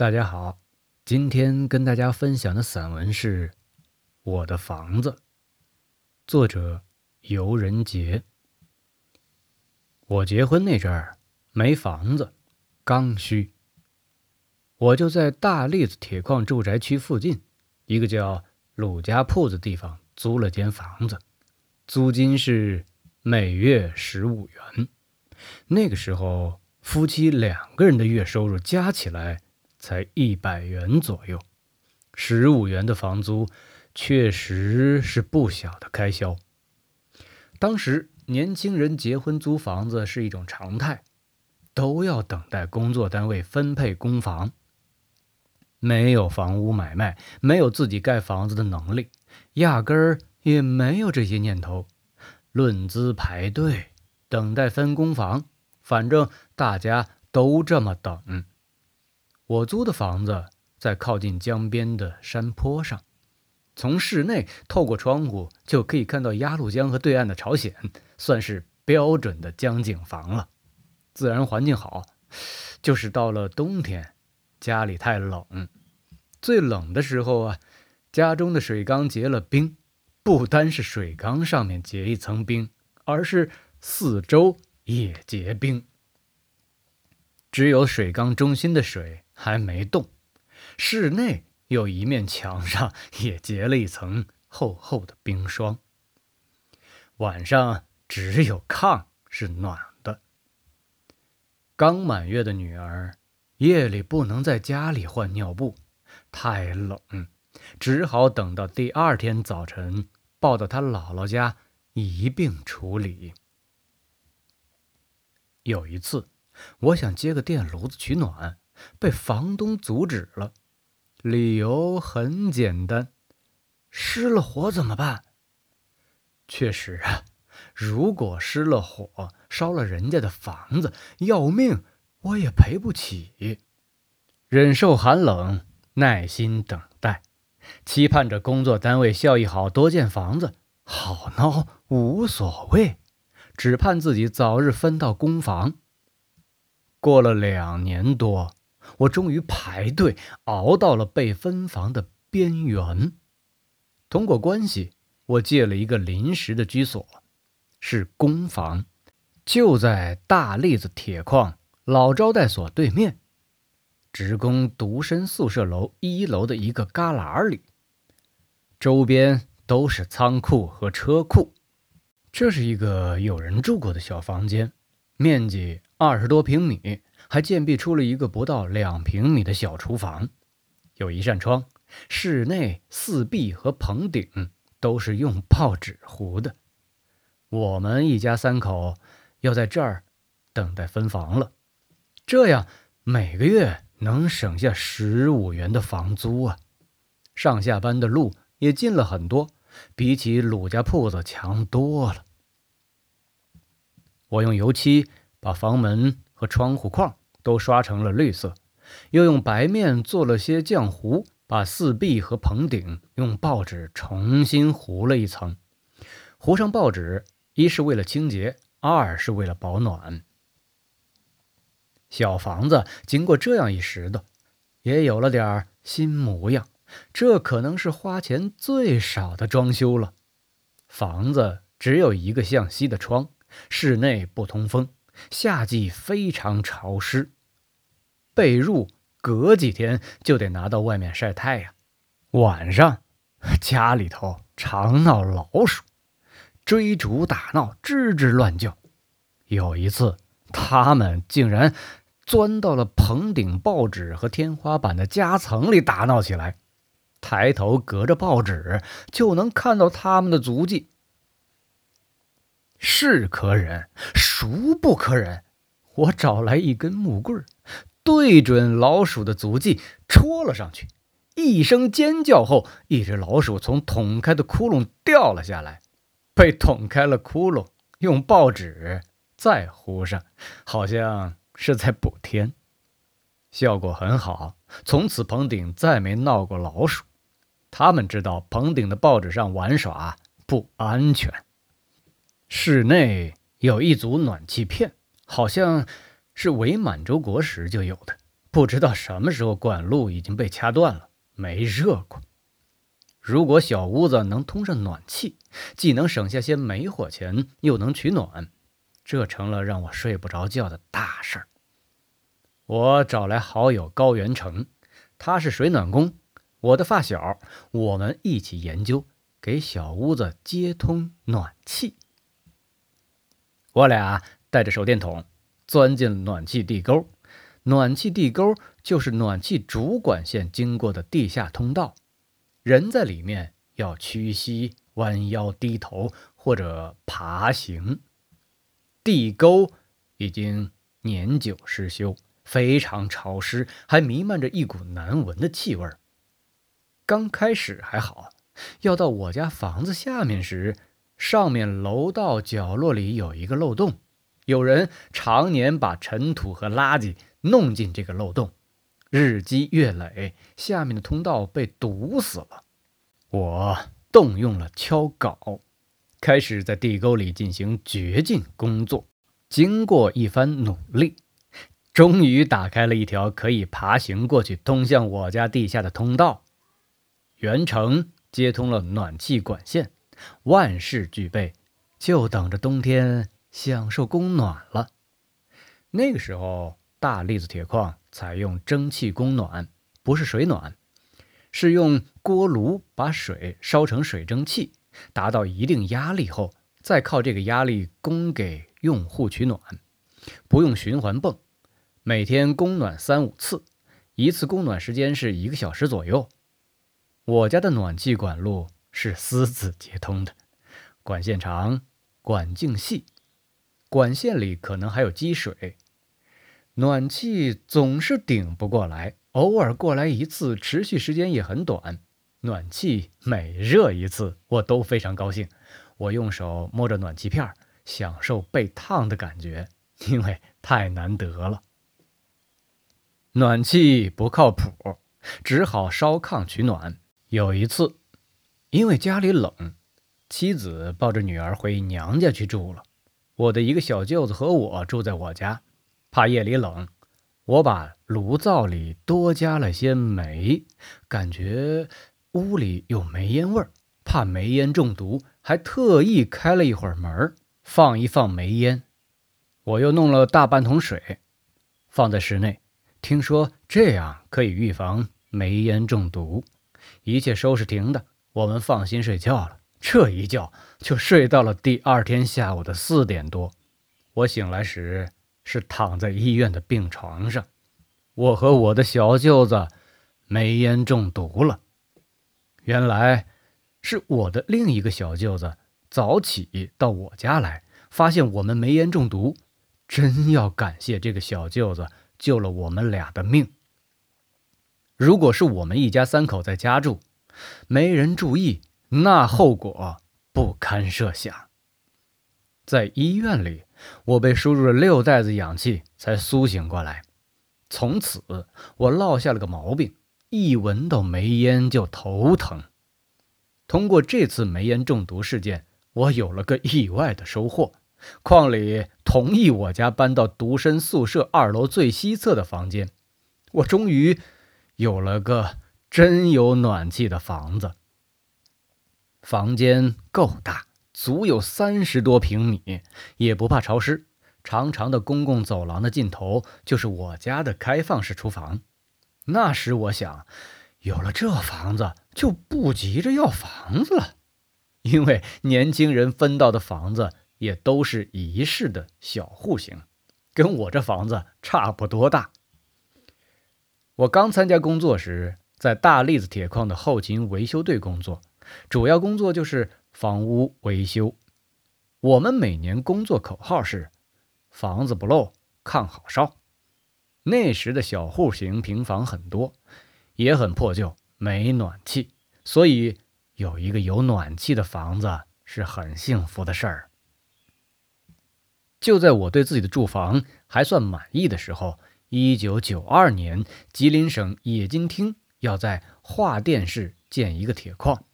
大家好，今天跟大家分享的散文是《我的房子》，作者游人杰。我结婚那阵儿没房子，刚需，我就在大栗子铁矿住宅区附近一个叫鲁家铺子地方租了间房子，租金是每月十五元。那个时候，夫妻两个人的月收入加起来。才一百元左右，十五元的房租确实是不小的开销。当时年轻人结婚租房子是一种常态，都要等待工作单位分配公房。没有房屋买卖，没有自己盖房子的能力，压根儿也没有这些念头。论资排队，等待分公房，反正大家都这么等。我租的房子在靠近江边的山坡上，从室内透过窗户就可以看到鸭绿江和对岸的朝鲜，算是标准的江景房了。自然环境好，就是到了冬天，家里太冷，最冷的时候啊，家中的水缸结了冰，不单是水缸上面结一层冰，而是四周也结冰，只有水缸中心的水。还没动，室内有一面墙上也结了一层厚厚的冰霜。晚上只有炕是暖的。刚满月的女儿夜里不能在家里换尿布，太冷，只好等到第二天早晨抱到她姥姥家一并处理。有一次，我想接个电炉子取暖。被房东阻止了，理由很简单：失了火怎么办？确实啊，如果失了火，烧了人家的房子，要命我也赔不起。忍受寒冷，耐心等待，期盼着工作单位效益好，多建房子，好孬无所谓，只盼自己早日分到公房。过了两年多。我终于排队熬到了被分房的边缘。通过关系，我借了一个临时的居所，是公房，就在大栗子铁矿老招待所对面，职工独身宿舍楼一楼的一个旮旯里。周边都是仓库和车库。这是一个有人住过的小房间，面积二十多平米。还建壁出了一个不到两平米的小厨房，有一扇窗，室内四壁和棚顶都是用报纸糊的。我们一家三口要在这儿等待分房了，这样每个月能省下十五元的房租啊！上下班的路也近了很多，比起鲁家铺子强多了。我用油漆把房门和窗户框。都刷成了绿色，又用白面做了些浆糊，把四壁和棚顶用报纸重新糊了一层。糊上报纸，一是为了清洁，二是为了保暖。小房子经过这样一拾掇，也有了点新模样。这可能是花钱最少的装修了。房子只有一个向西的窗，室内不通风。夏季非常潮湿，被褥隔几天就得拿到外面晒太阳。晚上家里头常闹老鼠，追逐打闹，吱吱乱叫。有一次，他们竟然钻到了棚顶报纸和天花板的夹层里打闹起来。抬头隔着报纸就能看到他们的足迹。是可忍，孰不可忍？我找来一根木棍，对准老鼠的足迹戳了上去。一声尖叫后，一只老鼠从捅开的窟窿掉了下来，被捅开了窟窿，用报纸再糊上，好像是在补天，效果很好。从此棚顶再没闹过老鼠。他们知道棚顶的报纸上玩耍不安全。室内有一组暖气片，好像是伪满洲国时就有的，不知道什么时候管路已经被掐断了，没热过。如果小屋子能通上暖气，既能省下些煤火钱，又能取暖，这成了让我睡不着觉的大事儿。我找来好友高元成，他是水暖工，我的发小，我们一起研究给小屋子接通暖气。我俩带着手电筒钻进暖气地沟。暖气地沟就是暖气主管线经过的地下通道，人在里面要屈膝、弯腰、低头或者爬行。地沟已经年久失修，非常潮湿，还弥漫着一股难闻的气味。刚开始还好，要到我家房子下面时，上面楼道角落里有一个漏洞，有人常年把尘土和垃圾。弄进这个漏洞，日积月累，下面的通道被堵死了。我动用了敲镐，开始在地沟里进行掘进工作。经过一番努力，终于打开了一条可以爬行过去、通向我家地下的通道。原城接通了暖气管线，万事俱备，就等着冬天享受供暖了。那个时候。大栗子铁矿采用蒸汽供暖，不是水暖，是用锅炉把水烧成水蒸气，达到一定压力后，再靠这个压力供给用户取暖，不用循环泵，每天供暖三五次，一次供暖时间是一个小时左右。我家的暖气管路是私自接通的，管线长，管径细，管线里可能还有积水。暖气总是顶不过来，偶尔过来一次，持续时间也很短。暖气每热一次，我都非常高兴。我用手摸着暖气片，享受被烫的感觉，因为太难得了。暖气不靠谱，只好烧炕取暖。有一次，因为家里冷，妻子抱着女儿回娘家去住了，我的一个小舅子和我住在我家。怕夜里冷，我把炉灶里多加了些煤，感觉屋里有煤烟味儿，怕煤烟中毒，还特意开了一会儿门，放一放煤烟。我又弄了大半桶水，放在室内，听说这样可以预防煤烟中毒。一切收拾停的，我们放心睡觉了。这一觉就睡到了第二天下午的四点多。我醒来时。是躺在医院的病床上，我和我的小舅子煤烟中毒了。原来是我的另一个小舅子早起到我家来，发现我们煤烟中毒，真要感谢这个小舅子救了我们俩的命。如果是我们一家三口在家住，没人注意，那后果不堪设想。在医院里。我被输入了六袋子氧气才苏醒过来，从此我落下了个毛病，一闻到煤烟就头疼。通过这次煤烟中毒事件，我有了个意外的收获：矿里同意我家搬到独身宿舍二楼最西侧的房间，我终于有了个真有暖气的房子。房间够大。足有三十多平米，也不怕潮湿。长长的公共走廊的尽头就是我家的开放式厨房。那时我想，有了这房子就不急着要房子了，因为年轻人分到的房子也都是一室的小户型，跟我这房子差不多大。我刚参加工作时，在大栗子铁矿的后勤维修队工作，主要工作就是。房屋维修，我们每年工作口号是“房子不漏，炕好烧”。那时的小户型平房很多，也很破旧，没暖气，所以有一个有暖气的房子是很幸福的事儿。就在我对自己的住房还算满意的时候，一九九二年，吉林省冶金厅要在桦甸市建一个铁矿。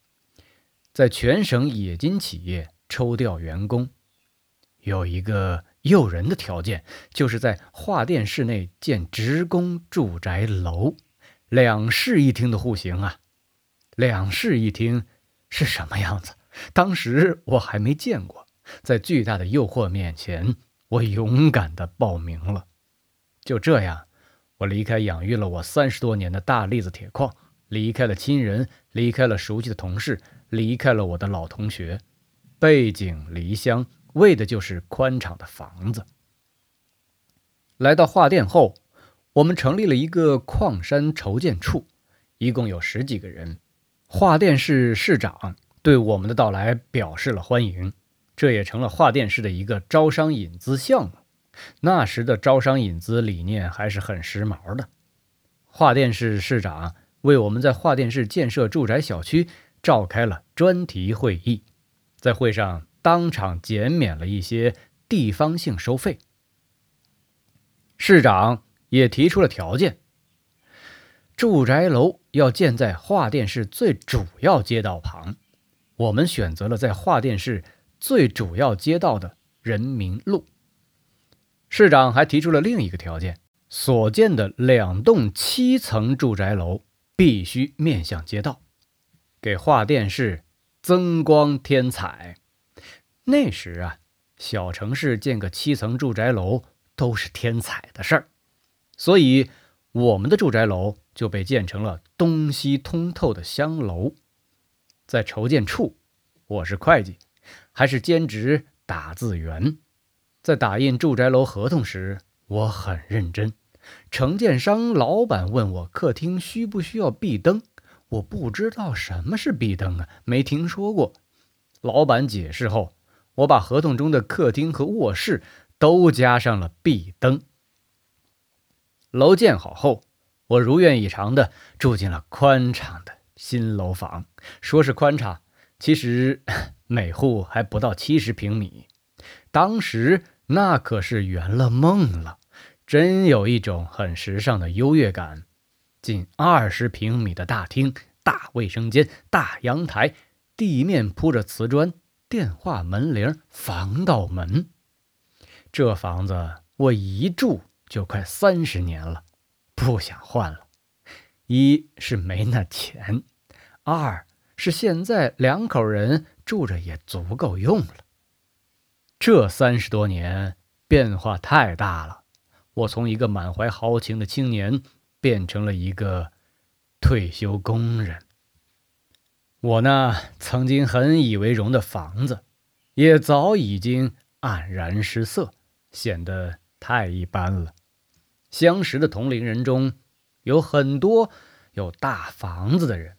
在全省冶金企业抽调员工，有一个诱人的条件，就是在桦甸市内建职工住宅楼，两室一厅的户型啊。两室一厅是什么样子？当时我还没见过。在巨大的诱惑面前，我勇敢地报名了。就这样，我离开养育了我三十多年的大栗子铁矿，离开了亲人，离开了熟悉的同事，离开了我的老同学，背井离乡，为的就是宽敞的房子。来到化电后，我们成立了一个矿山筹建处，一共有十几个人。化电市市长对我们的到来表示了欢迎。这也成了化电市的一个招商引资项目。那时的招商引资理念还是很时髦的。化电市市长为我们在化电市建设住宅小区召开了专题会议，在会上当场减免了一些地方性收费。市长也提出了条件：住宅楼要建在化电市最主要街道旁。我们选择了在化电市。最主要街道的人民路，市长还提出了另一个条件：所建的两栋七层住宅楼必须面向街道，给化电市增光添彩。那时啊，小城市建个七层住宅楼都是添彩的事儿，所以我们的住宅楼就被建成了东西通透的香楼。在筹建处，我是会计。还是兼职打字员，在打印住宅楼合同时，我很认真。承建商老板问我客厅需不需要壁灯，我不知道什么是壁灯啊，没听说过。老板解释后，我把合同中的客厅和卧室都加上了壁灯。楼建好后，我如愿以偿的住进了宽敞的新楼房。说是宽敞，其实。每户还不到七十平米，当时那可是圆了梦了，真有一种很时尚的优越感。近二十平米的大厅、大卫生间、大阳台，地面铺着瓷砖，电话门铃、防盗门。这房子我一住就快三十年了，不想换了。一是没那钱，二是现在两口人。住着也足够用了。这三十多年变化太大了，我从一个满怀豪情的青年变成了一个退休工人。我那曾经很以为荣的房子，也早已经黯然失色，显得太一般了。相识的同龄人中，有很多有大房子的人。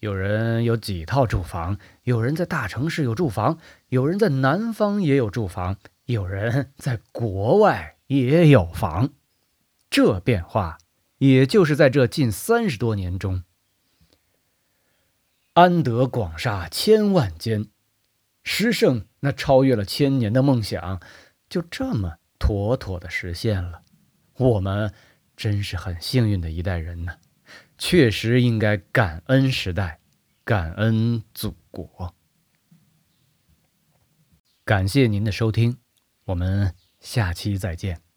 有人有几套住房，有人在大城市有住房，有人在南方也有住房，有人在国外也有房。这变化，也就是在这近三十多年中，安得广厦千万间，诗圣那超越了千年的梦想，就这么妥妥的实现了。我们真是很幸运的一代人呢。确实应该感恩时代，感恩祖国。感谢您的收听，我们下期再见。